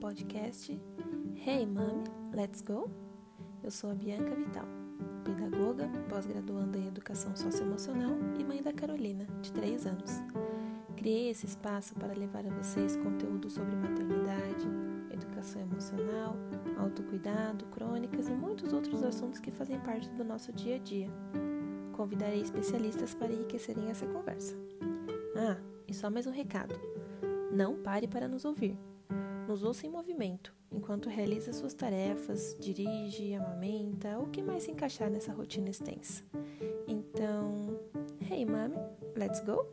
podcast Hey Mami, Let's Go? Eu sou a Bianca Vital, pedagoga, pós-graduanda em Educação Socioemocional e mãe da Carolina, de 3 anos. Criei esse espaço para levar a vocês conteúdo sobre maternidade, educação emocional, autocuidado, crônicas e muitos outros assuntos que fazem parte do nosso dia a dia. Convidarei especialistas para enriquecerem essa conversa. Ah, e só mais um recado. Não pare para nos ouvir. Nos ouça em movimento, enquanto realiza suas tarefas, dirige, amamenta, o que mais se encaixar nessa rotina extensa. Então, hey mami, let's go?